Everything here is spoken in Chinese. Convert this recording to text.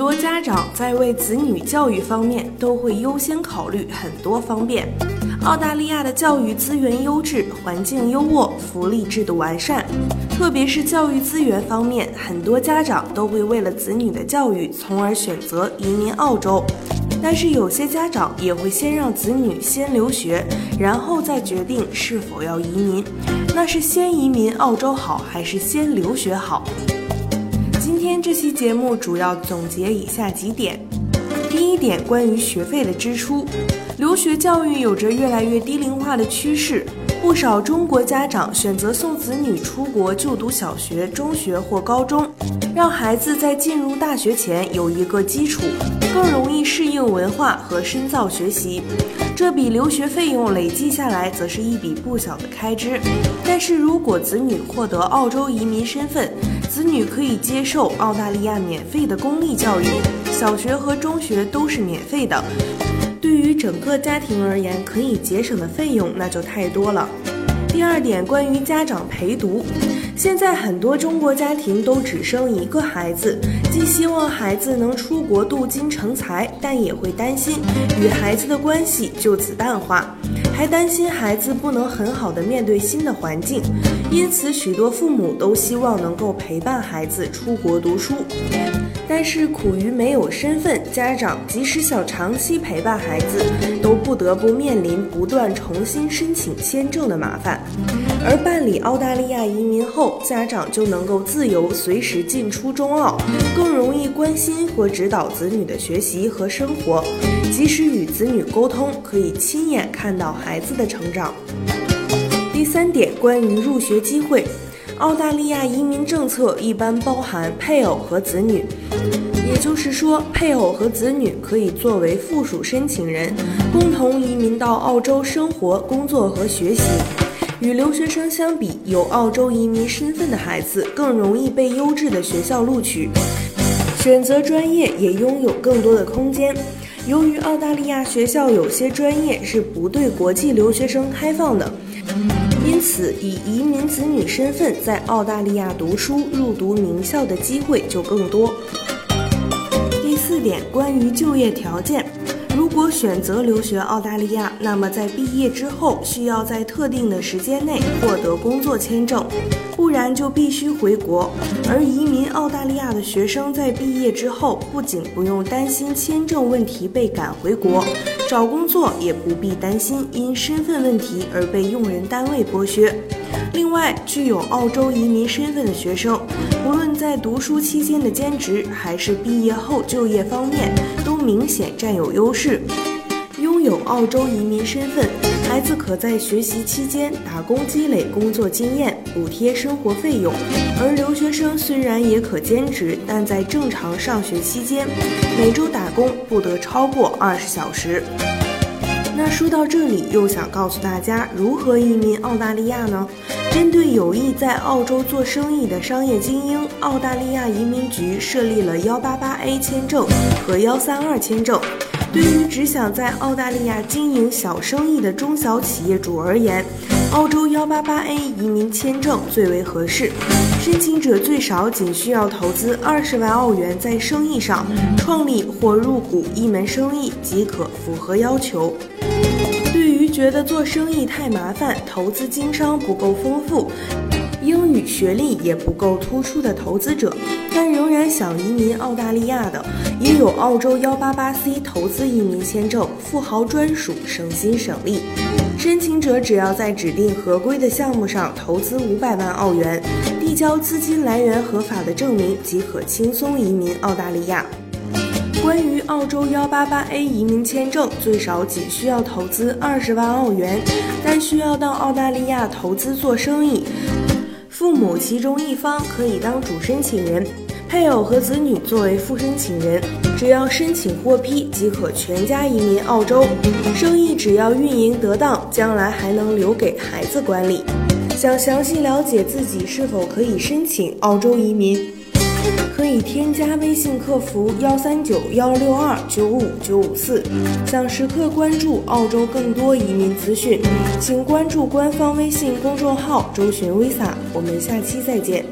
多家长在为子女教育方面都会优先考虑很多方面。澳大利亚的教育资源优质，环境优渥，福利制度完善，特别是教育资源方面，很多家长都会为了子女的教育，从而选择移民澳洲。但是有些家长也会先让子女先留学，然后再决定是否要移民。那是先移民澳洲好，还是先留学好？今天这期节目主要总结以下几点：第一点，关于学费的支出，留学教育有着越来越低龄化的趋势，不少中国家长选择送子女出国就读小学、中学或高中，让孩子在进入大学前有一个基础，更容易适应文化和深造学习。这笔留学费用累计下来，则是一笔不小的开支。但是如果子女获得澳洲移民身份，子女可以接受澳大利亚免费的公立教育，小学和中学都是免费的。对于整个家庭而言，可以节省的费用那就太多了。第二点，关于家长陪读，现在很多中国家庭都只生一个孩子，既希望孩子能出国镀金成才，但也会担心与孩子的关系就此淡化。还担心孩子不能很好的面对新的环境，因此许多父母都希望能够陪伴孩子出国读书。但是苦于没有身份，家长即使想长期陪伴孩子，都不得不面临不断重新申请签证的麻烦。而办理澳大利亚移民后，家长就能够自由随时进出中澳，更容易关心和指导子女的学习和生活。即使与子女沟通，可以亲眼看到孩子的成长。第三点，关于入学机会。澳大利亚移民政策一般包含配偶和子女，也就是说，配偶和子女可以作为附属申请人，共同移民到澳洲生活、工作和学习。与留学生相比，有澳洲移民身份的孩子更容易被优质的学校录取，选择专业也拥有更多的空间。由于澳大利亚学校有些专业是不对国际留学生开放的。因此，以移民子女身份在澳大利亚读书、入读名校的机会就更多。第四点，关于就业条件，如果选择留学澳大利亚，那么在毕业之后需要在特定的时间内获得工作签证，不然就必须回国。而移民澳大利亚的学生在毕业之后，不仅不用担心签证问题被赶回国。找工作也不必担心因身份问题而被用人单位剥削。另外，具有澳洲移民身份的学生，无论在读书期间的兼职，还是毕业后就业方面，都明显占有优势。拥有澳洲移民身份，孩子可在学习期间打工积累工作经验，补贴生活费用；而留学生虽然也可兼职，但在正常上学期间，每周打工不得超过二十小时。那说到这里，又想告诉大家如何移民澳大利亚呢？针对有意在澳洲做生意的商业精英，澳大利亚移民局设立了幺八八 A 签证和幺三二签证。对于只想在澳大利亚经营小生意的中小企业主而言，澳洲幺八八 A 移民签证最为合适。申请者最少仅需要投资二十万澳元在生意上，创立或入股一门生意即可符合要求。对于觉得做生意太麻烦，投资经商不够丰富。英语学历也不够突出的投资者，但仍然想移民澳大利亚的，也有澳洲幺八八 C 投资移民签证，富豪专属，省心省力。申请者只要在指定合规的项目上投资五百万澳元，递交资金来源合法的证明，即可轻松移民澳大利亚。关于澳洲幺八八 A 移民签证，最少仅需要投资二十万澳元，但需要到澳大利亚投资做生意。母其中一方可以当主申请人，配偶和子女作为副申请人，只要申请获批即可全家移民澳洲。生意只要运营得当，将来还能留给孩子管理。想详细了解自己是否可以申请澳洲移民，可以添加微信客服幺三九幺六二九五九五四。想时刻关注澳洲更多移民资讯，请关注官方微信公众号“周旋 Visa”。我们下期再见。